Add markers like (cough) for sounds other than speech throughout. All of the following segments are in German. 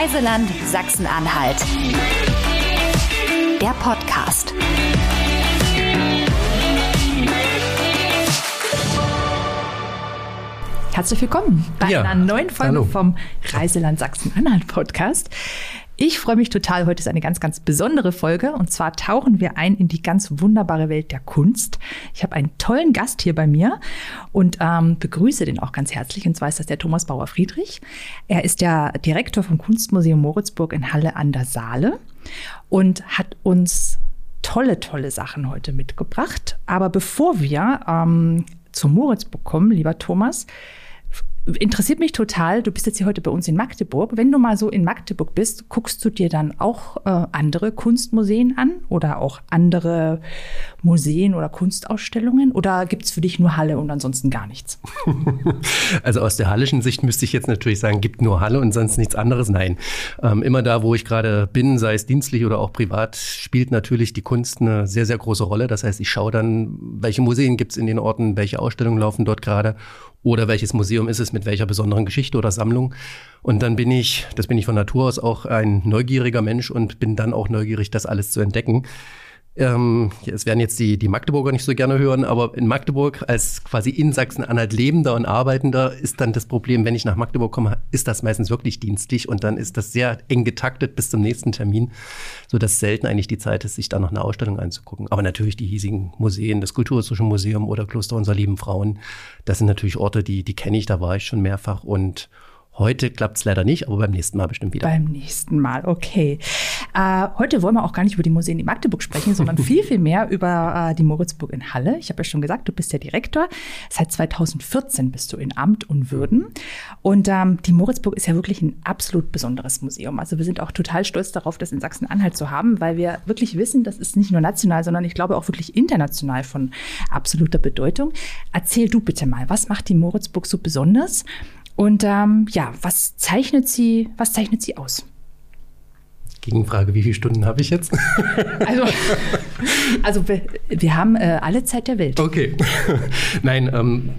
Reiseland Sachsen-Anhalt. Der Podcast. Herzlich willkommen bei Ja, einer neuen Folge hallo. vom Reiseland Sachsen-Anhalt Podcast. Ich freue mich total. Heute ist eine ganz, ganz besondere Folge. Und zwar tauchen wir ein in die ganz wunderbare Welt der Kunst. Ich habe einen tollen Gast hier bei mir und ähm, begrüße den auch ganz herzlich. Und zwar ist das der Thomas Bauer-Friedrich. Er ist der Direktor vom Kunstmuseum Moritzburg in Halle an der Saale und hat uns tolle, tolle Sachen heute mitgebracht. Aber bevor wir ähm, zum Moritzburg kommen, lieber Thomas, interessiert mich total. Du bist jetzt hier heute bei uns in Magdeburg. Wenn du mal so in Magdeburg bist, guckst du dir dann auch äh, andere Kunstmuseen an oder auch andere Museen oder Kunstausstellungen? Oder gibt es für dich nur Halle und ansonsten gar nichts? (laughs) Also aus der hallischen Sicht müsste ich jetzt natürlich sagen, gibt nur Halle und sonst nichts anderes. Nein, ähm, immer da, wo ich gerade bin, sei es dienstlich oder auch privat, spielt natürlich die Kunst eine sehr, sehr große Rolle. Das heißt, ich schaue dann, welche Museen gibt es in den Orten, welche Ausstellungen laufen dort gerade oder welches Museum ist es mit welcher besonderen Geschichte oder Sammlung. Und dann bin ich, das bin ich von Natur aus auch ein neugieriger Mensch und bin dann auch neugierig, das alles zu entdecken. Ähm, es werden jetzt die, die Magdeburger nicht so gerne hören, aber in Magdeburg als quasi in Sachsen-Anhalt lebender und arbeitender ist dann das Problem, wenn ich nach Magdeburg komme, ist das meistens wirklich dienstlich und dann ist das sehr eng getaktet bis zum nächsten Termin, sodass selten eigentlich die Zeit ist, sich da noch eine Ausstellung anzugucken. Aber natürlich die hiesigen Museen, das Kulturhistorische Museum oder Kloster unserer lieben Frauen, das sind natürlich Orte, die, die kenne ich, da war ich schon mehrfach und Heute klappt es leider nicht, aber beim nächsten Mal bestimmt wieder. Beim nächsten Mal, okay. Äh, heute wollen wir auch gar nicht über die Museen in Magdeburg sprechen, sondern (laughs) viel, viel mehr über äh, die Moritzburg in Halle. Ich habe ja schon gesagt, du bist der Direktor. Seit 2014 bist du in Amt und Würden. Und ähm, die Moritzburg ist ja wirklich ein absolut besonderes Museum. Also wir sind auch total stolz darauf, das in Sachsen-Anhalt zu haben, weil wir wirklich wissen, das ist nicht nur national, sondern ich glaube auch wirklich international von absoluter Bedeutung. Erzähl du bitte mal, was macht die Moritzburg so besonders? Und ähm, ja, was zeichnet sie, was zeichnet sie aus? Gegenfrage, wie viele Stunden habe ich jetzt? (laughs) Also, also wir, wir haben äh, alle Zeit der Welt. Okay. (laughs) Nein, ähm,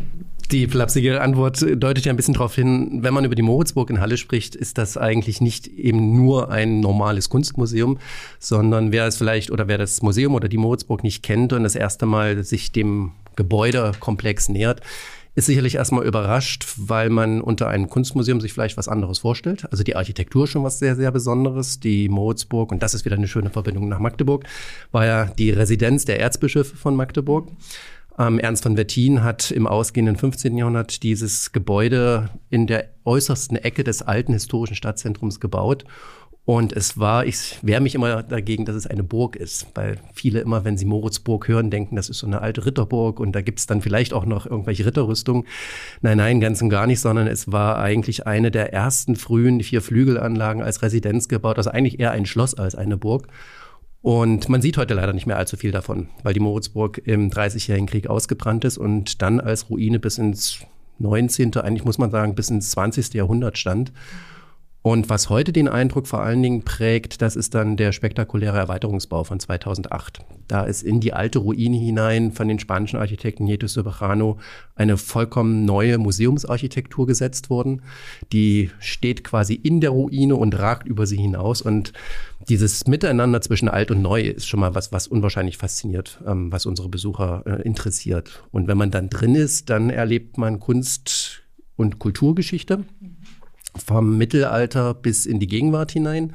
die flapsige Antwort deutet ja ein bisschen darauf hin, wenn man über die Moritzburg in Halle spricht, ist das eigentlich nicht eben nur ein normales Kunstmuseum, sondern wer es vielleicht oder wer das Museum oder die Moritzburg nicht kennt und das erste Mal sich dem Gebäudekomplex nähert, ist sicherlich erstmal überrascht, weil man unter einem Kunstmuseum sich vielleicht was anderes vorstellt. Also die Architektur schon was sehr, sehr Besonderes. Die Moritzburg, und das ist wieder eine schöne Verbindung nach Magdeburg, war ja die Residenz der Erzbischöfe von Magdeburg. Ähm, Ernst von Wettin hat im ausgehenden 15. Jahrhundert dieses Gebäude in der äußersten Ecke des alten historischen Stadtzentrums gebaut. Und es war, ich wehre mich immer dagegen, dass es eine Burg ist, weil viele immer, wenn sie Moritzburg hören, denken, das ist so eine alte Ritterburg und da gibt's dann vielleicht auch noch irgendwelche Ritterrüstungen. Nein, nein, ganz und gar nicht, sondern es war eigentlich eine der ersten frühen vier Flügelanlagen als Residenz gebaut, also eigentlich eher ein Schloss als eine Burg. Und man sieht heute leider nicht mehr allzu viel davon, weil die Moritzburg im Dreißigjährigen Krieg ausgebrannt ist und dann als Ruine bis ins 19., eigentlich muss man sagen, bis ins 20. Jahrhundert stand. Und was heute den Eindruck vor allen Dingen prägt, das ist dann der spektakuläre Erweiterungsbau von 2008. Da ist in die alte Ruine hinein von den spanischen Architekten Nieto Soberano eine vollkommen neue Museumsarchitektur gesetzt worden. Die steht quasi in der Ruine und ragt über sie hinaus. Und dieses Miteinander zwischen alt und neu ist schon mal was, was unwahrscheinlich fasziniert, ähm, was unsere Besucher äh, interessiert. Und wenn man dann drin ist, dann erlebt man Kunst und Kulturgeschichte vom Mittelalter bis in die Gegenwart hinein.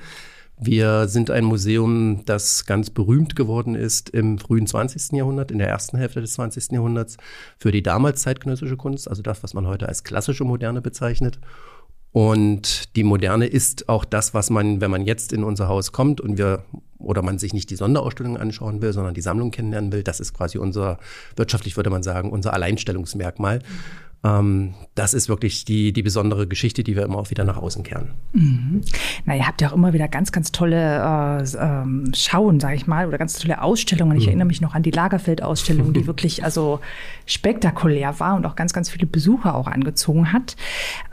Wir sind ein Museum, das ganz berühmt geworden ist im frühen 20. Jahrhundert, in der ersten Hälfte des 20. Jahrhunderts, für die damals zeitgenössische Kunst, also das, was man heute als klassische Moderne bezeichnet. Und die Moderne ist auch das, was man, wenn man jetzt in unser Haus kommt und wir oder man sich nicht die Sonderausstellung anschauen will, sondern die Sammlung kennenlernen will, das ist quasi unser, wirtschaftlich würde man sagen, unser Alleinstellungsmerkmal. Ähm, das ist wirklich die, die besondere Geschichte, die wir immer auch wieder nach außen kehren. Mhm. Na, ihr habt ja auch immer wieder ganz, ganz tolle äh, ähm, Schauen, sage ich mal, oder ganz tolle Ausstellungen. Ich Mhm. erinnere mich noch an die Lagerfeld-Ausstellung, die (laughs) wirklich also spektakulär war und auch ganz, ganz viele Besucher auch angezogen hat.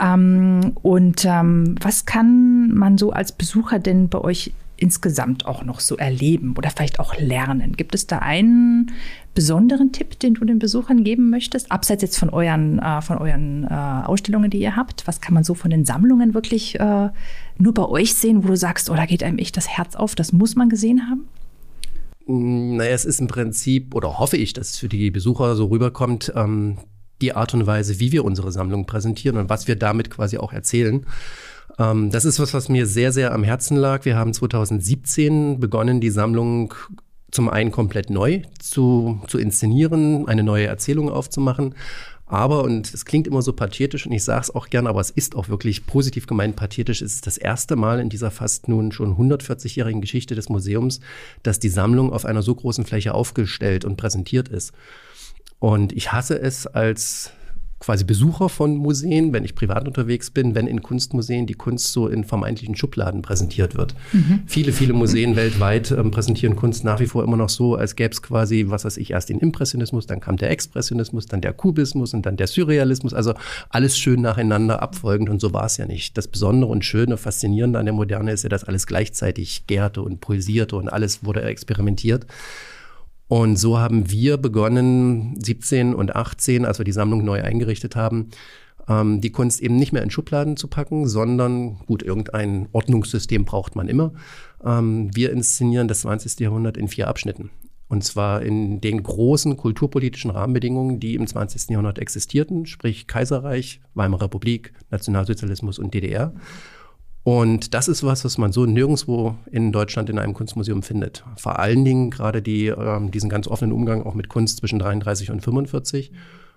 Ähm, und ähm, was kann man so als Besucher denn bei euch insgesamt auch noch so erleben oder vielleicht auch lernen? Gibt es da einen besonderen Tipp, den du den Besuchern geben möchtest? Abseits jetzt von euren, äh, von euren äh, Ausstellungen, die ihr habt, was kann man so von den Sammlungen wirklich äh, nur bei euch sehen, wo du sagst, oh, da geht einem echt das Herz auf, das muss man gesehen haben? Mm, naja, es ist im Prinzip, oder hoffe ich, dass es für die Besucher so rüberkommt, ähm, die Art und Weise, wie wir unsere Sammlung präsentieren und was wir damit quasi auch erzählen. Ähm, das ist was, was mir sehr, sehr am Herzen lag. Wir haben 2017 begonnen, die Sammlung zum einen komplett neu zu, zu inszenieren, eine neue Erzählung aufzumachen. Aber, und es klingt immer so pathetisch und ich sage es auch gern, aber es ist auch wirklich positiv gemeint pathetisch, es ist das erste Mal in dieser fast nun schon 140-jährigen Geschichte des Museums, dass die Sammlung auf einer so großen Fläche aufgestellt und präsentiert ist. Und ich hasse es als quasi Besucher von Museen, wenn ich privat unterwegs bin, wenn in Kunstmuseen die Kunst so in vermeintlichen Schubladen präsentiert wird. Mhm. Viele, viele Museen (laughs) weltweit ähm, präsentieren Kunst nach wie vor immer noch so, als gäbe es quasi, was weiß ich, erst den Impressionismus, dann kam der Expressionismus, dann der Kubismus und dann der Surrealismus. Also alles schön nacheinander abfolgend und so war es ja nicht. Das Besondere und Schöne, Faszinierende an der Moderne ist ja, dass alles gleichzeitig gärte und pulsierte und alles wurde experimentiert. Und so haben wir begonnen, 17 und 18, als wir die Sammlung neu eingerichtet haben, ähm, die Kunst eben nicht mehr in Schubladen zu packen, sondern, gut, irgendein Ordnungssystem braucht man immer. Ähm, wir inszenieren das 20. Jahrhundert in vier Abschnitten. Und zwar in den großen kulturpolitischen Rahmenbedingungen, die im 20. Jahrhundert existierten, sprich Kaiserreich, Weimarer Republik, Nationalsozialismus und DDR. Und das ist was, was man so nirgendwo in Deutschland in einem Kunstmuseum findet. Vor allen Dingen gerade die, äh, diesen ganz offenen Umgang auch mit Kunst zwischen 33 und 45.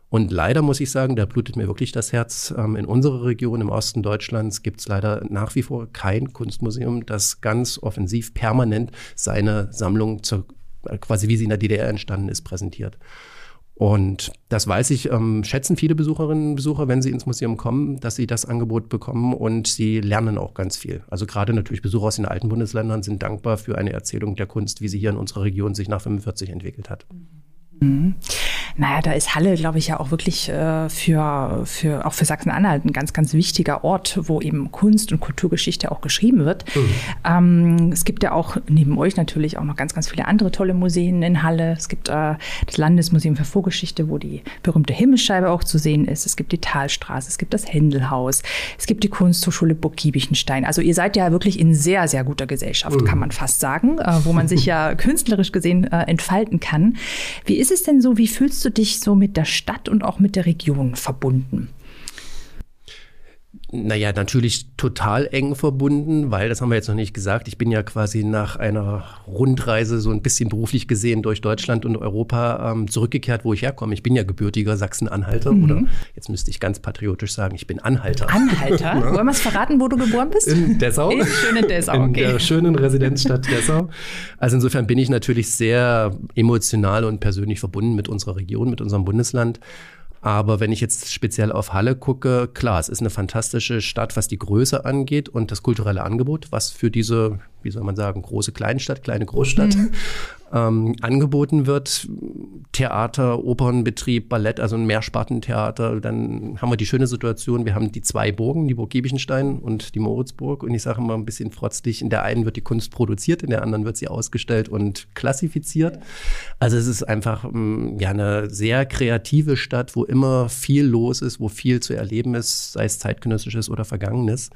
Und leider muss ich sagen, da blutet mir wirklich das Herz. Ähm, in unserer Region im Osten Deutschlands gibt es leider nach wie vor kein Kunstmuseum, das ganz offensiv permanent seine Sammlung zur, quasi wie sie in der DDR entstanden ist, präsentiert. Und das weiß ich, ähm, schätzen viele Besucherinnen und Besucher, wenn sie ins Museum kommen, dass sie das Angebot bekommen und sie lernen auch ganz viel. Also gerade natürlich Besucher aus den alten Bundesländern sind dankbar für eine Erzählung der Kunst, wie sie hier in unserer Region sich nach 45 entwickelt hat. Mhm. Naja, da ist Halle, glaube ich, ja auch wirklich äh, für, für, auch für Sachsen-Anhalt ein ganz, ganz wichtiger Ort, wo eben Kunst und Kulturgeschichte auch geschrieben wird. Mhm. Ähm, es gibt ja auch neben euch natürlich auch noch ganz, ganz viele andere tolle Museen in Halle. Es gibt äh, das Landesmuseum für Vorgeschichte, wo die berühmte Himmelsscheibe auch zu sehen ist. Es gibt die Talstraße, es gibt das Händelhaus, es gibt die Kunsthochschule Burg Giebichenstein. Also ihr seid ja wirklich in sehr, sehr guter Gesellschaft, mhm. kann man fast sagen, äh, wo man sich (laughs) ja künstlerisch gesehen äh, entfalten kann. Wie ist es denn so, wie fühlst du du dich so mit der Stadt und auch mit der Region verbunden? Naja, natürlich total eng verbunden, weil, das haben wir jetzt noch nicht gesagt, ich bin ja quasi nach einer Rundreise so ein bisschen beruflich gesehen durch Deutschland und Europa ähm, zurückgekehrt, wo ich herkomme. Ich bin ja gebürtiger Sachsen-Anhalter mhm. oder jetzt müsste ich ganz patriotisch sagen, ich bin Anhalter. Anhalter? (laughs) ja. Wollen wir es verraten, wo du geboren bist? In Dessau. In schönen Dessau, okay. In der schönen Residenzstadt Dessau. Also insofern bin ich natürlich sehr emotional und persönlich verbunden mit unserer Region, mit unserem Bundesland. Aber wenn ich jetzt speziell auf Halle gucke, klar, es ist eine fantastische Stadt, was die Größe angeht und das kulturelle Angebot, was für diese, wie soll man sagen, große Kleinstadt, kleine Großstadt mhm (laughs) ähm, angeboten wird. Theater, Opernbetrieb, Ballett, also ein Mehrspartentheater. Dann haben wir die schöne Situation, wir haben die zwei Burgen, die Burg Giebichenstein und die Moritzburg. Und ich sage immer ein bisschen frostig, in der einen wird die Kunst produziert, in der anderen wird sie ausgestellt und klassifiziert. Also es ist einfach ähm, ja eine sehr kreative Stadt, wo immer viel los ist, wo viel zu erleben ist, sei es zeitgenössisches oder vergangenes.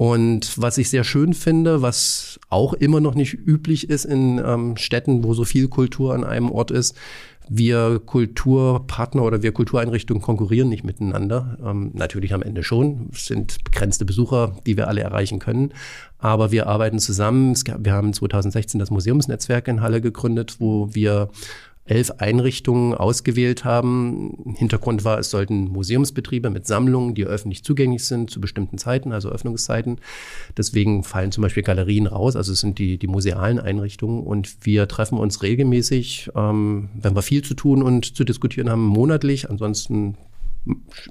Und was ich sehr schön finde, was auch immer noch nicht üblich ist in ähm, Städten, wo so viel Kultur an einem Ort ist, wir Kulturpartner oder wir Kultureinrichtungen konkurrieren nicht miteinander. Ähm, natürlich am Ende schon. Es sind begrenzte Besucher, die wir alle erreichen können. Aber wir arbeiten zusammen. Wir haben 2016 das Museumsnetzwerk in Halle gegründet, wo wir elf Einrichtungen ausgewählt haben. Hintergrund war, es sollten Museumsbetriebe mit Sammlungen, die öffentlich zugänglich sind zu bestimmten Zeiten, also Öffnungszeiten. Deswegen fallen zum Beispiel Galerien raus, also es sind die, die musealen Einrichtungen. Und wir treffen uns regelmäßig, ähm, wenn wir viel zu tun und zu diskutieren haben, monatlich. Ansonsten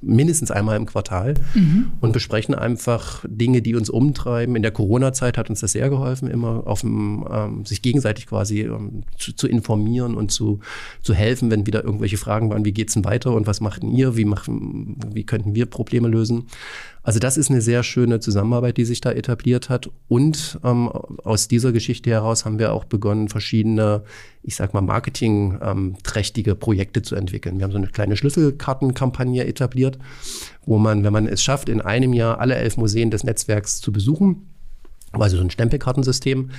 mindestens einmal im Quartal mhm. und besprechen einfach Dinge, die uns umtreiben. In der Corona-Zeit hat uns das sehr geholfen, immer auf dem, ähm, sich gegenseitig quasi ähm, zu, zu, informieren und zu, zu helfen, wenn wieder irgendwelche Fragen waren, wie geht's denn weiter und was macht ihr, wie machen, wie könnten wir Probleme lösen. Also das ist eine sehr schöne Zusammenarbeit, die sich da etabliert hat. Und ähm, aus dieser Geschichte heraus haben wir auch begonnen, verschiedene, ich sag mal, marketingträchtige Projekte zu entwickeln. Wir haben so eine kleine Schlüsselkartenkampagne etabliert, wo man, wenn man es schafft, in einem Jahr alle elf Museen des Netzwerks zu besuchen, also so ein Stempelkartensystem.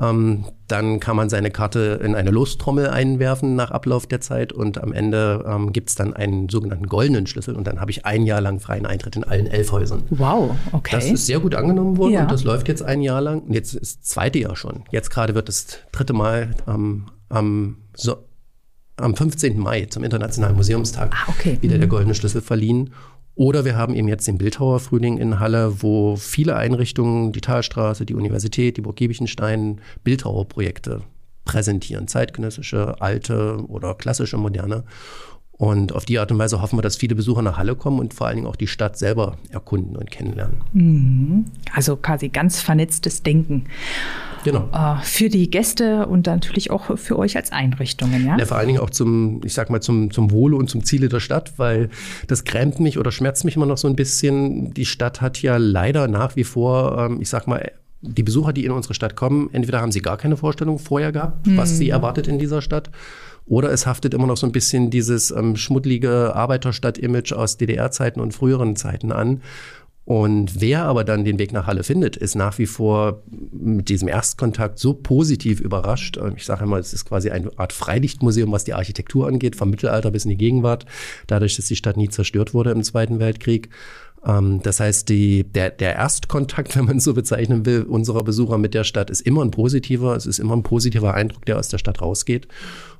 Ähm, dann kann man seine Karte in eine Lostrommel einwerfen nach Ablauf der Zeit und am Ende ähm, gibt es dann einen sogenannten goldenen Schlüssel und dann habe ich ein Jahr lang freien Eintritt in allen elf Häusern. Wow, okay. Das ist sehr gut angenommen worden ja. und das läuft jetzt ein Jahr lang. Jetzt ist das zweite Jahr schon. Jetzt gerade wird das dritte Mal ähm, am, so, am 15. Mai zum Internationalen Museumstag ah, okay. wieder mhm. der goldene Schlüssel verliehen. Oder wir haben eben jetzt den Bildhauer Frühling in Halle, wo viele Einrichtungen, die Talstraße, die Universität, die Burg Giebichenstein, Bildhauerprojekte präsentieren. Zeitgenössische, alte oder klassische, moderne. Und auf die Art und Weise hoffen wir, dass viele Besucher nach Halle kommen und vor allen Dingen auch die Stadt selber erkunden und kennenlernen. Mhm. Also quasi ganz vernetztes Denken. Genau. Äh, für die Gäste und natürlich auch für euch als Einrichtungen, ja? ja? Vor allen Dingen auch zum, ich sag mal, zum, zum Wohle und zum Ziele der Stadt, weil das grämt mich oder schmerzt mich immer noch so ein bisschen. Die Stadt hat ja leider nach wie vor, ähm, ich sag mal, die Besucher, die in unsere Stadt kommen, entweder haben sie gar keine Vorstellung vorher gehabt, mhm. was sie erwartet in dieser Stadt, oder es haftet immer noch so ein bisschen dieses ähm, schmuddlige Arbeiterstadt-Image aus DDR-Zeiten und früheren Zeiten an. Und wer aber dann den Weg nach Halle findet, ist nach wie vor mit diesem Erstkontakt so positiv überrascht. Ähm, ich sage immer, es ist quasi eine Art Freilichtmuseum, was die Architektur angeht, vom Mittelalter bis in die Gegenwart, dadurch, dass die Stadt nie zerstört wurde im Zweiten Weltkrieg. Ähm, das heißt, die, der, der Erstkontakt, (laughs) wenn man so bezeichnen will, unserer Besucher mit der Stadt ist immer ein positiver. Es ist immer ein positiver Eindruck, der aus der Stadt rausgeht.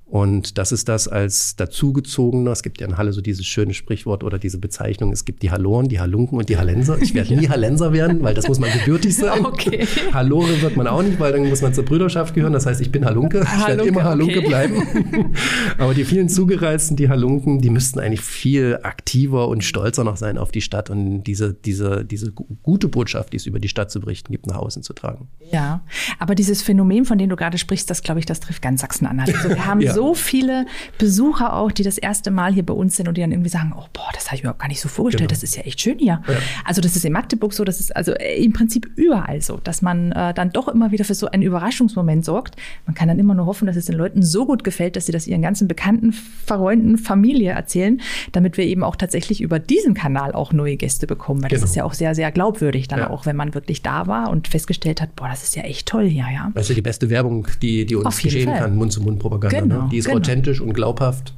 Und das ist das als dazugezogener. Es gibt ja in Halle so dieses schöne Sprichwort oder diese Bezeichnung. Es gibt die Halloren, die Halunken und die Hallenser. Ich werde (laughs) nie Hallenser werden, weil das muss man gebürtig sein. Okay. Hallore wird man auch nicht, weil dann muss man zur Brüderschaft gehören. Das heißt, ich bin Halunke. Ich Halunke, werde immer Halunke okay. bleiben. (laughs) Aber die vielen Zugereisten, die Halunken, die müssten eigentlich viel aktiver und stolzer noch sein auf die Stadt und diese, diese, diese gute Botschaft, die es über die Stadt zu berichten gibt, nach außen zu tragen. Ja, aber dieses Phänomen, von dem du gerade sprichst, das glaube ich, das trifft ganz Sachsen-Anhalt. Also wir haben ja so viele Besucher auch, die das erste Mal hier bei uns sind und die dann irgendwie sagen, oh boah, das habe ich mir überhaupt gar nicht so vorgestellt, genau. das ist ja echt schön hier. Ja. Also das ist in Magdeburg so, das ist also im Prinzip überall so, dass man äh, dann doch immer wieder für so einen Überraschungsmoment sorgt. Man kann dann immer nur hoffen, dass es den Leuten so gut gefällt, dass sie das ihren ganzen Bekannten, Freunden, Familie erzählen, damit wir eben auch tatsächlich über diesen Kanal auch neue Gäste bekommen. Weil genau. das ist ja auch sehr, sehr glaubwürdig dann ja. auch, wenn man wirklich da war und festgestellt hat, boah, das ist ja echt toll hier, ja. Das ist ja die beste Werbung, die, die uns geschehen Fall. kann, Mund-zu-Mund-Propaganda. Ne? Genau. Die ist genau. authentisch und glaubhaft.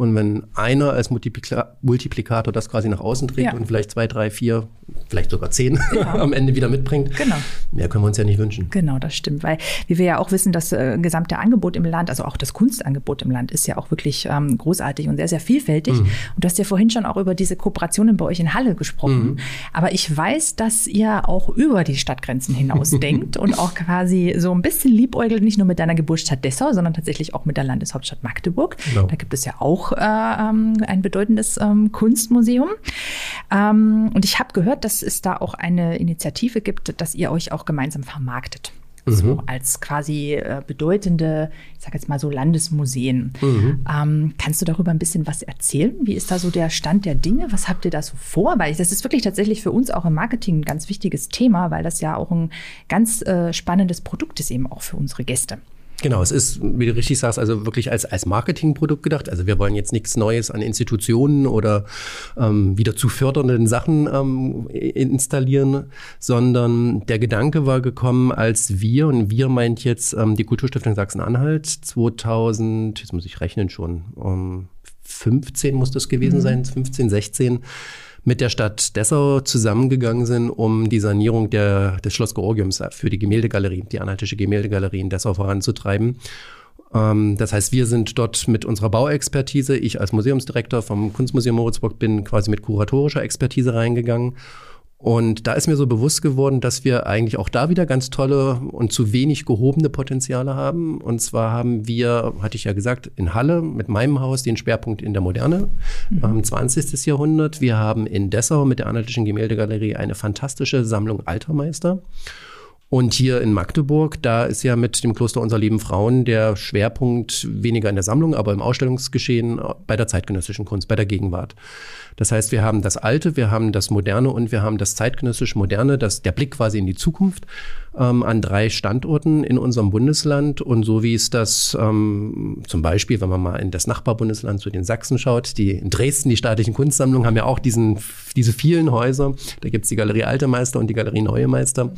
Und wenn einer als Multiplika Multiplikator das quasi nach außen trägt ja. und vielleicht zwei, drei, vier, vielleicht sogar zehn ja. (laughs) am Ende wieder mitbringt, genau. mehr können wir uns ja nicht wünschen. Genau, das stimmt. Weil wie wir ja auch wissen, das äh, gesamte Angebot im Land, also auch das Kunstangebot im Land, ist ja auch wirklich ähm, großartig und sehr, sehr vielfältig. Mhm. Und du hast ja vorhin schon auch über diese Kooperationen bei euch in Halle gesprochen. Mhm. Aber ich weiß, dass ihr auch über die Stadtgrenzen hinaus (laughs) denkt und auch quasi so ein bisschen liebäugelt, nicht nur mit deiner Geburtsstadt Dessau, sondern tatsächlich auch mit der Landeshauptstadt Magdeburg. Genau. Da gibt es ja auch äh, ähm, ein bedeutendes ähm, Kunstmuseum. Ähm, und ich habe gehört, dass es da auch eine Initiative gibt, dass ihr euch auch gemeinsam vermarktet. Mhm. So als quasi äh, bedeutende, ich sage jetzt mal so Landesmuseen. Mhm. Ähm, kannst du darüber ein bisschen was erzählen? Wie ist da so der Stand der Dinge? Was habt ihr da so vor? Weil das ist wirklich tatsächlich für uns auch im Marketing ein ganz wichtiges Thema, weil das ja auch ein ganz äh, spannendes Produkt ist eben auch für unsere Gäste. Genau, es ist, wie du richtig sagst, also wirklich als, als Marketingprodukt gedacht. Also wir wollen jetzt nichts Neues an Institutionen oder ähm, wieder zu fördernden Sachen ähm, installieren, sondern der Gedanke war gekommen, als wir, und wir meint jetzt ähm, die Kulturstiftung Sachsen-Anhalt 2000, jetzt muss ich rechnen schon, um 15 muss das gewesen mhm. sein, 15, 16, mit der Stadt Dessau zusammengegangen sind, um die Sanierung der, des Schloss Georgiums für die Gemäldegalerie, die anhaltische Gemäldegalerie in Dessau voranzutreiben. Ähm, das heißt, wir sind dort mit unserer Bauexpertise, ich als Museumsdirektor vom Kunstmuseum Moritzburg bin quasi mit kuratorischer Expertise reingegangen Und da ist mir so bewusst geworden, dass wir eigentlich auch da wieder ganz tolle und zu wenig gehobene Potenziale haben. Und zwar haben wir, hatte ich ja gesagt, in Halle mit meinem Haus den Schwerpunkt in der Moderne, mhm. 20. Jahrhundert. Wir haben in Dessau mit der Analytischen Gemäldegalerie eine fantastische Sammlung alter Meister. Und hier in Magdeburg, da ist ja mit dem Kloster unserer lieben Frauen der Schwerpunkt weniger in der Sammlung, aber im Ausstellungsgeschehen bei der zeitgenössischen Kunst, bei der Gegenwart. Das heißt, wir haben das Alte, wir haben das Moderne und wir haben das zeitgenössisch Moderne, das, der Blick quasi in die Zukunft ähm, an drei Standorten in unserem Bundesland. Und so wie es das ähm, zum Beispiel, wenn man mal in das Nachbarbundesland zu den Sachsen schaut, die in Dresden, die staatlichen Kunstsammlungen haben ja auch diesen, diese vielen Häuser. Da gibt's die Galerie Alte Meister und die Galerie Neue Meister.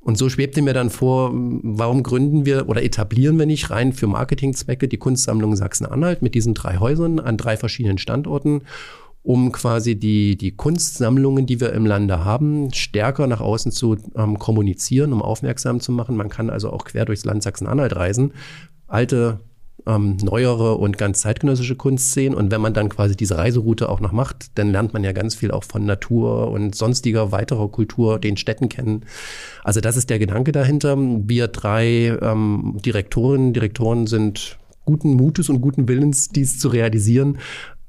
Und so schwebte mir dann vor, warum gründen wir oder etablieren wir nicht rein für Marketingzwecke die Kunstsammlung Sachsen-Anhalt mit diesen drei Häusern an drei verschiedenen Standorten, um quasi die, die Kunstsammlungen, die wir im Lande haben, stärker nach außen zu ähm, kommunizieren, um aufmerksam zu machen. Man kann also auch quer durchs Land Sachsen-Anhalt reisen, alte ähm, neuere und ganz zeitgenössische Kunst sehen. Und wenn man dann quasi diese Reiseroute auch noch macht, dann lernt man ja ganz viel auch von Natur und sonstiger weiterer Kultur, den Städten kennen. Also das ist der Gedanke dahinter. Wir drei ähm, Direktorinnen, Direktoren sind guten Mutes und guten Willens, dies zu realisieren.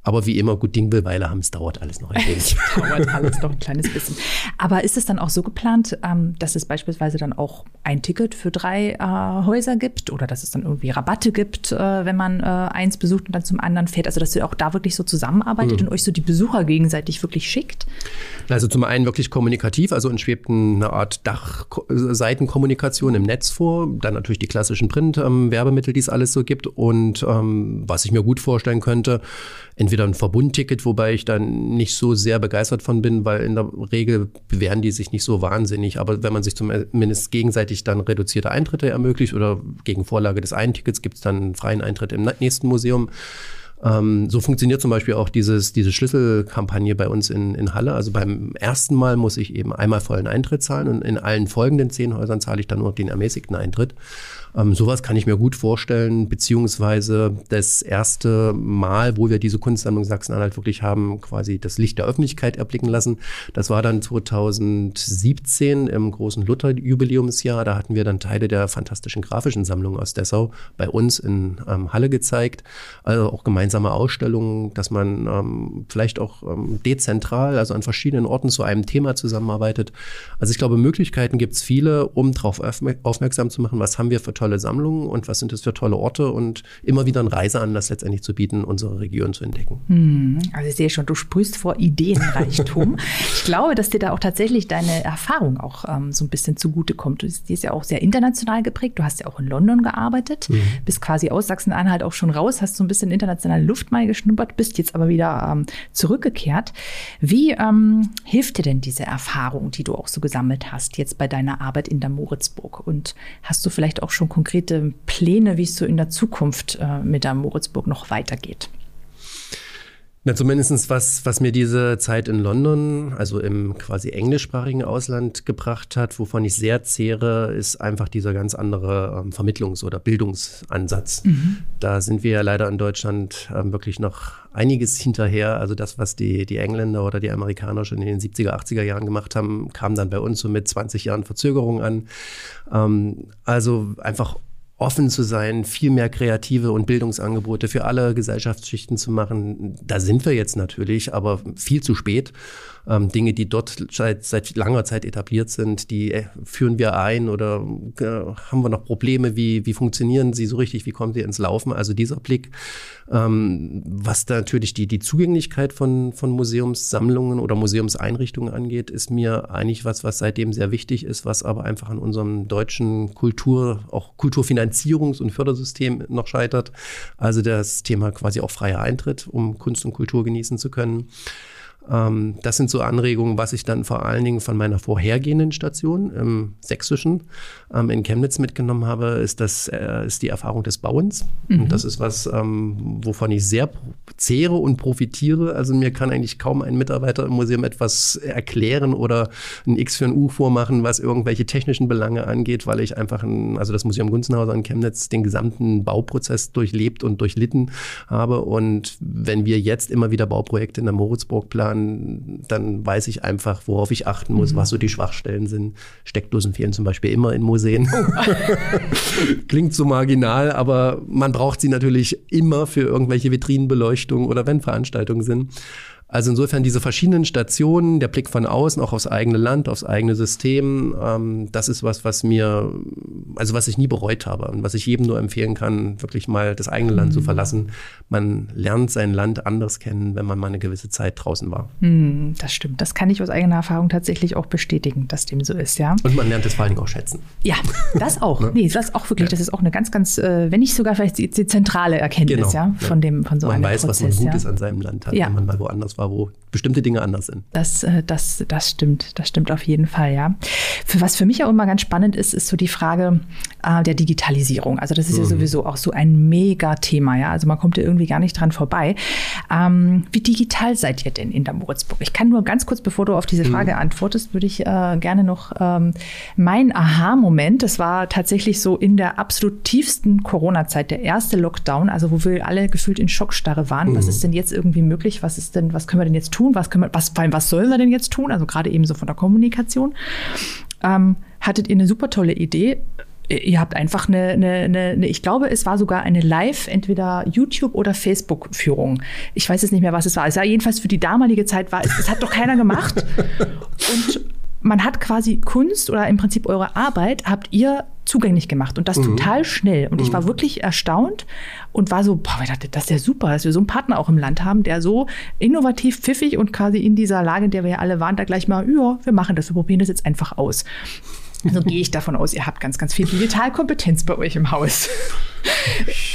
Aber wie immer, gut Ding will Weile haben, es dauert alles noch ein wenig. (laughs) dauert alles noch ein kleines bisschen. Aber ist es dann auch so geplant, ähm, dass es beispielsweise dann auch ein Ticket für drei äh, Häuser gibt oder dass es dann irgendwie Rabatte gibt, äh, wenn man äh, eins besucht und dann zum anderen fährt? Also dass ihr auch da wirklich so zusammenarbeitet mhm. und euch so die Besucher gegenseitig wirklich schickt? Also zum einen wirklich kommunikativ, also uns schwebt eine Art Dachseitenkommunikation im Netz vor, dann natürlich die klassischen Print-Werbemittel, ähm, die es alles so gibt und ähm, was ich mir gut vorstellen könnte, entweder ein Verbundticket, wobei ich dann nicht so sehr begeistert von bin, weil in der Regel bewähren die sich nicht so wahnsinnig. Aber wenn man sich zumindest gegenseitig dann reduzierte Eintritte ermöglicht oder gegen Vorlage des einen Tickets gibt es dann einen freien Eintritt im nächsten Museum. Ähm, so funktioniert zum Beispiel auch dieses, diese Schlüsselkampagne bei uns in, in Halle. Also beim ersten Mal muss ich eben einmal vollen Eintritt zahlen und in allen folgenden zehn Häusern zahle ich dann nur den ermäßigten Eintritt. Ähm, sowas kann ich mir gut vorstellen, beziehungsweise das erste Mal, wo wir diese Kunstsammlung Sachsen-Anhalt wirklich haben, quasi das Licht der Öffentlichkeit erblicken lassen. Das war dann 2017 im großen Luther-Jubiläumsjahr. Da hatten wir dann Teile der fantastischen grafischen Sammlung aus Dessau bei uns in ähm, Halle gezeigt. Also auch gemeinsame Ausstellungen, dass man ähm, vielleicht auch ähm, dezentral, also an verschiedenen Orten zu einem Thema zusammenarbeitet. Also ich glaube, Möglichkeiten gibt es viele, um darauf aufmerksam zu machen, was haben wir für tolle Sammlungen und was sind das für tolle Orte und immer wieder einen Reiseanlass letztendlich zu bieten, unsere Region zu entdecken. Hm, also ich sehe schon, du sprühst vor Ideenreichtum. (laughs) ich glaube, dass dir da auch tatsächlich deine Erfahrung auch ähm, so ein bisschen zugutekommt. Die ist ja auch sehr international geprägt. Du hast ja auch in London gearbeitet, mhm. bist quasi aus Sachsen-Anhalt auch schon raus, hast so ein bisschen internationale Luft mal geschnuppert, bist jetzt aber wieder ähm, zurückgekehrt. Wie ähm, hilft dir denn diese Erfahrung, die du auch so gesammelt hast, jetzt bei deiner Arbeit in der Moritzburg? Und hast du vielleicht auch schon konkrete Pläne, wie es so in der Zukunft äh, mit der Moritzburg noch weitergeht? Na, zumindest was, was mir diese Zeit in London, also im quasi englischsprachigen Ausland gebracht hat, wovon ich sehr zehre, ist einfach dieser ganz andere ähm, Vermittlungs- oder Bildungsansatz. Mhm. Da sind wir ja leider in Deutschland ähm, wirklich noch einiges hinterher. Also das, was die, die Engländer oder die Amerikaner schon in den 70er, 80er Jahren gemacht haben, kam dann bei uns so mit 20 Jahren Verzögerung an. Ähm, also einfach offen zu sein, viel mehr kreative und Bildungsangebote für alle Gesellschaftsschichten zu machen. Da sind wir jetzt natürlich, aber viel zu spät ähm, Dinge, die dort seit, seit langer Zeit etabliert sind, die äh, führen wir ein oder äh, haben wir noch Probleme? Wie, wie funktionieren sie so richtig? Wie kommen sie ins Laufen? Also dieser Blick, ähm, was da natürlich die, die Zugänglichkeit von, von Museumssammlungen oder Museumseinrichtungen angeht, ist mir eigentlich was, was seitdem sehr wichtig ist, was aber einfach an unserem deutschen Kultur, auch Kulturfinanzierungs- und Fördersystem noch scheitert. Also das Thema quasi auch freier Eintritt, um Kunst und Kultur genießen zu können. Ähm, das sind so Anregungen, was ich dann vor allen Dingen von meiner vorhergehenden Station im Sächsischen ähm, in Chemnitz mitgenommen habe, ist das äh, ist die Erfahrung des Bauens. Mhm. Und das ist was, ähm, wovon ich sehr zehre und profitiere. Also mir kann eigentlich kaum ein Mitarbeiter im Museum etwas erklären oder ein X für ein U vormachen, was irgendwelche technischen Belange angeht, weil ich einfach, ein, also das Museum Gunzenhauser in Chemnitz den gesamten Bauprozess durchlebt und durchlitten habe. Und wenn wir jetzt immer wieder Bauprojekte in der Moritzburg planen, dann, weiß ich einfach, worauf ich achten muss, mhm. was so die Schwachstellen sind. Steckdosen fehlen zum Beispiel immer in Museen. Oh. (laughs) Klingt so marginal, aber man braucht sie natürlich immer für irgendwelche Vitrinenbeleuchtung oder wenn Veranstaltungen sind. Also insofern diese verschiedenen Stationen, der Blick von außen, auch aufs eigene Land, aufs eigene System, ähm, das ist was, was mir, also was ich nie bereut habe und was ich jedem nur empfehlen kann, wirklich mal das eigene Land mhm. zu verlassen. Man lernt sein Land anders kennen, wenn man mal eine gewisse Zeit draußen war. Mhm, das stimmt. Das kann ich aus eigener Erfahrung tatsächlich auch bestätigen, dass dem so ist, ja. Und man lernt es vor allen Dingen auch schätzen. Ja, das auch. (laughs) ne? Nee, das auch wirklich. Ja. Das ist auch eine ganz, ganz, äh, wenn nicht sogar vielleicht die, die zentrale Erkenntnis, genau. ja, von dem, von so man einem weiß, Prozess, was man ja. Gutes an seinem Land hat, ja. wenn man mal woanders war, wo bestimmte Dinge anders sind. Das, äh, das, das stimmt, das stimmt auf jeden Fall, ja. Für was für mich auch immer ganz spannend ist, ist so die Frage äh, der Digitalisierung. Also das ist mhm. ja sowieso auch so ein Mega-Thema, ja. Also man kommt ja irgendwie gar nicht dran vorbei. Ähm, wie digital seid ihr denn in der Moritzburg? Ich kann nur ganz kurz, bevor du auf diese mhm. Frage mhm. antwortest, würde ich äh, gerne noch ähm, mein Aha-Moment, das war tatsächlich so in der absolut tiefsten Corona-Zeit, der erste Lockdown, also wo wir alle gefühlt in Schockstarre waren. Mhm. Was ist denn jetzt irgendwie möglich? Was ist denn, was können wir denn jetzt tun? Was können wir, was, vor allem, was sollen wir denn jetzt tun? Also gerade eben so von der Kommunikation. Ähm, hattet ihr eine super tolle Idee? Ihr habt einfach eine, eine, eine, ich glaube, es war sogar eine Live, entweder YouTube oder Facebook-Führung. Ich weiß jetzt nicht mehr, was es war. Es war jedenfalls für die damalige Zeit war, es, es hat doch keiner gemacht. (laughs) Und man hat quasi Kunst oder im Prinzip eure Arbeit habt ihr zugänglich gemacht und das mhm. total schnell. Und mhm. ich war mhm. wirklich erstaunt und war so, boah, ich dachte, das ist ja super, dass wir so einen Partner auch im Land haben, der so innovativ, pfiffig und quasi in dieser Lage, in der wir ja alle waren, da gleich mal, ja, wir machen das, wir probieren das jetzt einfach aus. Also gehe ich davon aus, ihr habt ganz, ganz viel Digitalkompetenz bei euch im Haus.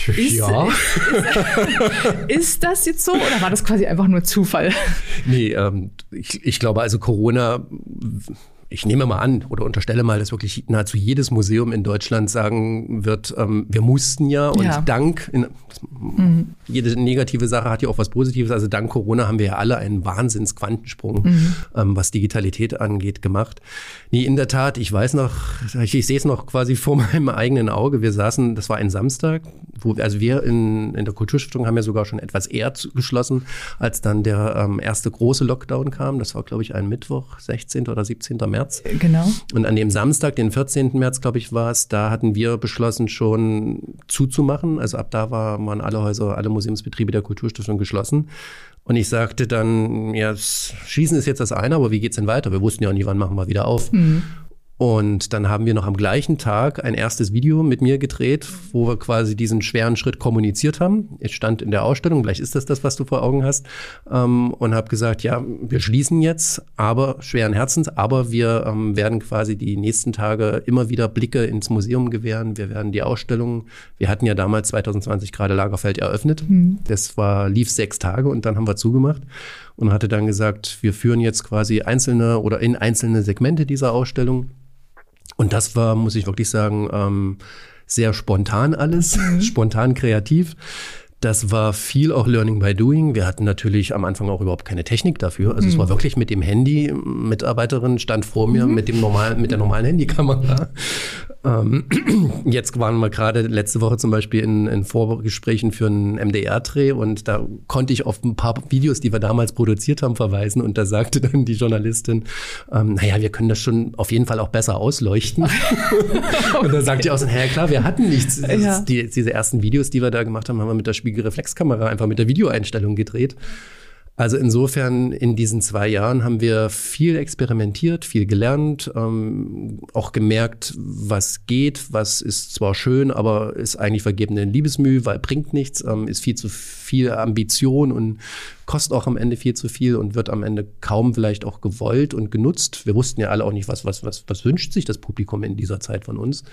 Ist, ja. Ist, ist, das jetzt so oder war das quasi einfach nur Zufall? Nee, ähm, ich, ich glaube, also Corona ich nehme mal an oder unterstelle mal, dass wirklich nahezu jedes Museum in Deutschland sagen wird, ähm, wir mussten ja und ja. dank, in, mhm. jede negative Sache hat ja auch was Positives, also dank Corona haben wir ja alle einen Wahnsinns-Quantensprung, mhm. ähm, was Digitalität angeht, gemacht. Nee, in der Tat, ich weiß noch, ich, ich sehe es noch quasi vor (laughs) meinem eigenen Auge, wir saßen, das war ein Samstag, wo, also wir in, in der Kulturstiftung haben ja sogar schon etwas eher geschlossen, als dann der ähm, erste große Lockdown kam, das war glaube ich ein Mittwoch, 16. oder 17. März. März. Genau. Und an dem Samstag, den 14. März, glaube ich, war es, da hatten wir beschlossen, schon zuzumachen. Also ab da war, waren alle Häuser, alle Museumsbetriebe der Kulturstiftung geschlossen. Und ich sagte dann, ja, Schießen ist jetzt das eine, aber wie geht's denn weiter? Wir wussten ja auch nie, wann machen wir wieder auf. Mhm. Und dann haben wir noch am gleichen Tag ein erstes Video mit mir gedreht, wo wir quasi diesen schweren Schritt kommuniziert haben. Ich stand in der Ausstellung, vielleicht ist das das, was du vor Augen hast, ähm, und habe gesagt, ja, wir schließen jetzt, aber schweren Herzens, aber wir ähm, werden quasi die nächsten Tage immer wieder Blicke ins Museum gewähren. Wir werden die Ausstellung, wir hatten ja damals 2020 gerade Lagerfeld eröffnet. Mhm. Das war, lief sechs Tage und dann haben wir zugemacht und hatte dann gesagt, wir führen jetzt quasi einzelne oder in einzelne Segmente dieser Ausstellung und das war, muss ich wirklich sagen, ähm, sehr spontan alles, mhm. (laughs) spontan kreativ. Das war viel auch Learning by Doing. Wir hatten natürlich am Anfang auch überhaupt keine Technik dafür. Also mhm. es war wirklich mit dem Handy. Mitarbeiterin stand vor mir mhm. mit dem normalen, mit der normalen Handykamera ähm, (clears throat) jetzt waren wir gerade letzte Woche zum Beispiel in, in Vorgesprächen für einen MDR-Dreh und da konnte ich auf ein paar Videos, die wir damals produziert haben, verweisen und da sagte dann die Journalistin, ähm, naja, wir können das schon auf jeden Fall auch besser ausleuchten. okay. (laughs) Und da sagte ich auch so, naja klar, wir hatten nichts. Ja. Die, diese ersten Videos, die wir da gemacht haben, haben wir mit der Spiegelreflexkamera einfach mit der Videoeinstellung gedreht. Also insofern in diesen zwei Jahren haben wir viel experimentiert, viel gelernt, ähm, auch gemerkt, was geht, was ist zwar schön, aber ist eigentlich vergebene Liebesmüh, weil bringt nichts, ähm, ist viel zu viel Ambition und kostet auch am Ende viel zu viel und wird am Ende kaum vielleicht auch gewollt und genutzt. Wir wussten ja alle auch nicht, was, was, was, was wünscht sich das Publikum in dieser Zeit von uns.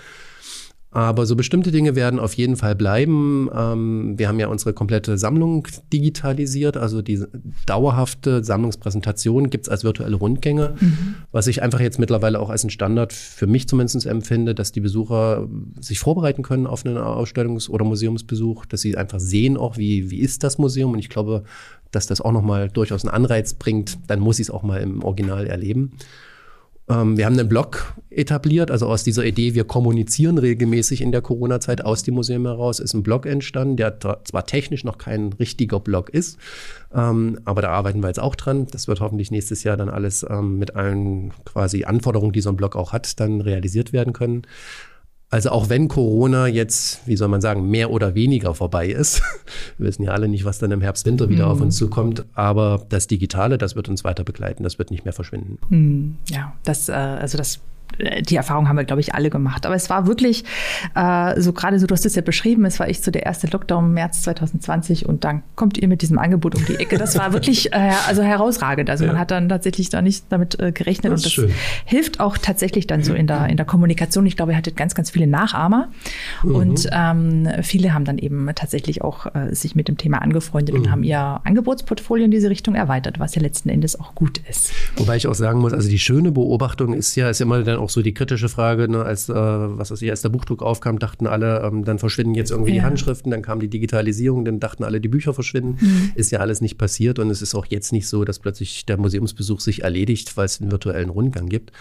Aber so bestimmte Dinge werden auf jeden Fall bleiben. Ähm, wir haben ja unsere komplette Sammlung digitalisiert, also die dauerhafte Sammlungspräsentation gibt's als virtuelle Rundgänge, mhm. was ich einfach jetzt mittlerweile auch als ein Standard für mich zumindest empfinde, dass die Besucher sich vorbereiten können auf einen Ausstellungs- oder Museumsbesuch, dass sie einfach sehen auch, wie, wie ist das Museum. Und ich glaube, dass das auch nochmal durchaus einen Anreiz bringt, dann muss ich es auch mal im Original erleben. Ähm, wir haben einen Blog etabliert, also aus dieser Idee, wir kommunizieren regelmäßig in der Corona-Zeit aus dem Museum heraus, ist ein Blog entstanden, der zwar technisch noch kein richtiger Blog ist, ähm, aber da arbeiten wir jetzt auch dran. Das wird hoffentlich nächstes Jahr dann alles ähm, mit allen quasi Anforderungen, die so ein Blog auch hat, dann realisiert werden können. Also auch wenn Corona jetzt, wie soll man sagen, mehr oder weniger vorbei ist, (laughs) wir wissen ja alle nicht, was dann im Herbst, Winter wieder mm. auf uns zukommt, aber das Digitale, das wird uns weiter begleiten, das wird nicht mehr verschwinden. Mm, ja, das, äh, also das die Erfahrung haben wir, glaube ich, alle gemacht. Aber es war wirklich äh, so gerade so, du hast es ja beschrieben, es war echt so der erste Lockdown im März 2020 und dann kommt ihr mit diesem Angebot um die Ecke. Das war wirklich äh, also herausragend. Also ja. man hat dann tatsächlich da nicht damit äh, gerechnet das und das schön. hilft auch tatsächlich dann so in der, in der Kommunikation. Ich glaube, ihr hattet ganz, ganz viele Nachahmer mhm. und ähm, viele haben dann eben tatsächlich auch äh, sich mit dem Thema angefreundet mhm. und haben ihr Angebotsportfolio in diese Richtung erweitert, was ja letzten Endes auch gut ist. Wobei ich auch sagen muss, also die schöne Beobachtung ist ja, ist immer dann auch so die kritische Frage, ne, als, äh, was weiß ich, als der Buchdruck aufkam, dachten alle, ähm, dann verschwinden jetzt irgendwie ja. die Handschriften, dann kam die Digitalisierung, dann dachten alle, die Bücher verschwinden. Mhm. Ist ja alles nicht passiert und es ist auch jetzt nicht so, dass plötzlich der Museumsbesuch sich erledigt, weil es einen virtuellen Rundgang gibt.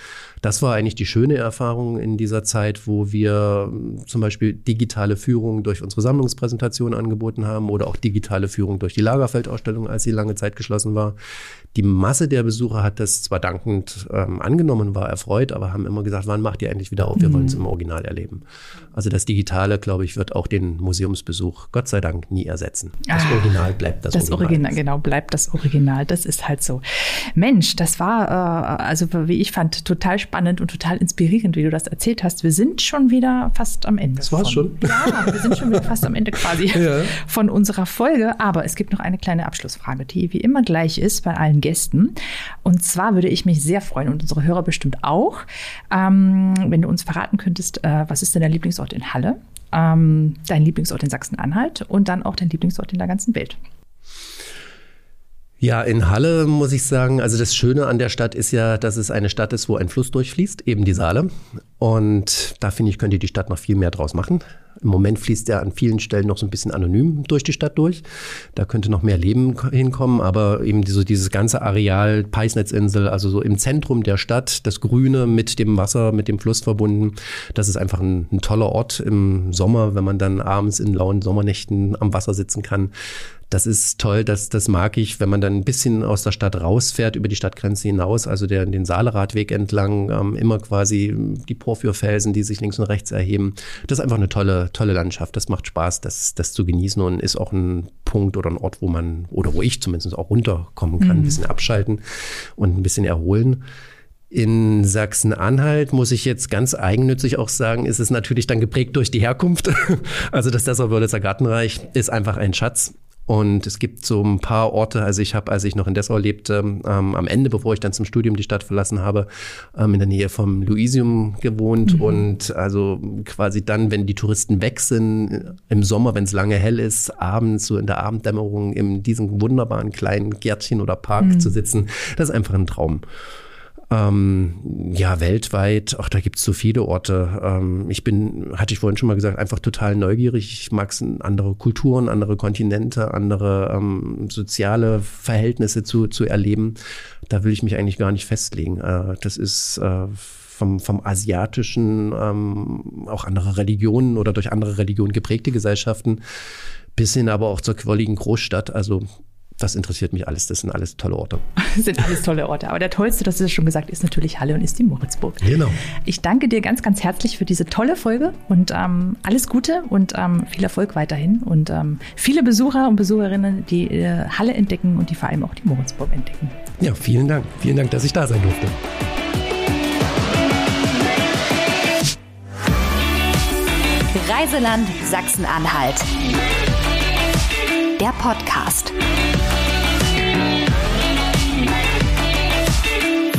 Das war eigentlich die schöne Erfahrung in dieser Zeit, wo wir ähm, zum Beispiel digitale Führung durch unsere Sammlungspräsentation angeboten haben oder auch digitale Führung durch die Lagerfeldausstellung, als sie lange Zeit geschlossen war. Die Masse der Besucher hat das zwar dankend ähm, angenommen, war erfreut, aber haben immer gesagt, wann macht ihr endlich wieder auf? Wir mhm. wollen es im Original erleben. Also das Digitale, glaube ich, wird auch den Museumsbesuch Gott sei Dank nie ersetzen. Das ah, Original bleibt das, das Original. Original. Genau, bleibt das Original. Das ist halt so. Mensch, das war, äh, also wie ich fand, total spannend und total inspirierend, wie du das erzählt hast. Wir sind schon wieder fast am Ende. Das war's von, schon. (laughs) Ja, wir sind schon wieder fast am Ende quasi (laughs) ja. von unserer Folge. Aber es gibt noch eine kleine Abschlussfrage, die wie immer gleich ist bei allen Gästen. Und zwar würde ich mich sehr freuen und unsere Hörer bestimmt auch, ähm, wenn du uns verraten könntest, äh, was ist denn dein Lieblingsort in Halle, ähm, dein Lieblingsort in Sachsen-Anhalt und dann auch dein Lieblingsort in der ganzen Welt. Ja, in Halle muss ich sagen, also das Schöne an der Stadt ist ja, dass es eine Stadt ist, wo ein Fluss durchfließt, eben die Saale. Und da finde ich, könnte die Stadt noch viel mehr draus machen. Im Moment fließt er an vielen Stellen noch so ein bisschen anonym durch die Stadt durch. Da könnte noch mehr Leben hinkommen, aber eben so dieses ganze Areal, Peisnetzinsel, also so im Zentrum der Stadt, das Grüne mit dem Wasser, mit dem Fluss verbunden, das ist einfach ein, ein toller Ort im Sommer, wenn man dann abends in lauen Sommernächten am Wasser sitzen kann. Das ist toll, das, das mag ich, wenn man dann ein bisschen aus der Stadt rausfährt, über die Stadtgrenze hinaus, also der, den Saaleradweg entlang, ähm, immer quasi die Porphyrfelsen, die sich links und rechts erheben. Das ist einfach eine tolle, tolle Landschaft. Das macht Spaß, das, das zu genießen und ist auch ein Punkt oder ein Ort, wo man, oder wo ich zumindest auch runterkommen kann, mhm. ein bisschen abschalten und ein bisschen erholen. In Sachsen-Anhalt muss ich jetzt ganz eigennützig auch sagen, ist es natürlich dann geprägt durch die Herkunft. (laughs) Also das Dessau-Wörlitzer Gartenreich ist einfach ein Schatz. Und es gibt so ein paar Orte, also ich habe, als ich noch in Dessau lebte, ähm, am Ende, bevor ich dann zum Studium die Stadt verlassen habe, ähm, in der Nähe vom Luisium gewohnt. Mhm. Und also quasi dann, wenn die Touristen weg sind, im Sommer, wenn es lange hell ist, abends so in der Abenddämmerung in diesem wunderbaren kleinen Gärtchen oder Park mhm. zu sitzen, das ist einfach ein Traum. Ähm, ja, weltweit, ach, da gibt es so viele Orte. Ähm, ich bin, hatte ich vorhin schon mal gesagt, einfach total neugierig. Ich mag andere Kulturen, andere Kontinente, andere ähm, soziale Verhältnisse zu, zu erleben. Da will ich mich eigentlich gar nicht festlegen. Äh, das ist äh, vom, vom asiatischen, ähm, auch andere Religionen oder durch andere Religionen geprägte Gesellschaften, bis hin aber auch zur quolligen Großstadt. Also das interessiert mich alles. Das sind alles tolle Orte. Das (laughs) sind alles tolle Orte. Aber der tollste, das ist schon gesagt, ist natürlich Halle und ist die Moritzburg. Genau. Ich danke dir ganz, ganz herzlich für diese tolle Folge und ähm, alles Gute und ähm, viel Erfolg weiterhin und ähm, viele Besucher und Besucherinnen, die äh, Halle entdecken und die vor allem auch die Moritzburg entdecken. Ja, vielen Dank. Vielen Dank, dass ich da sein durfte. Reiseland Sachsen-Anhalt. Der Podcast.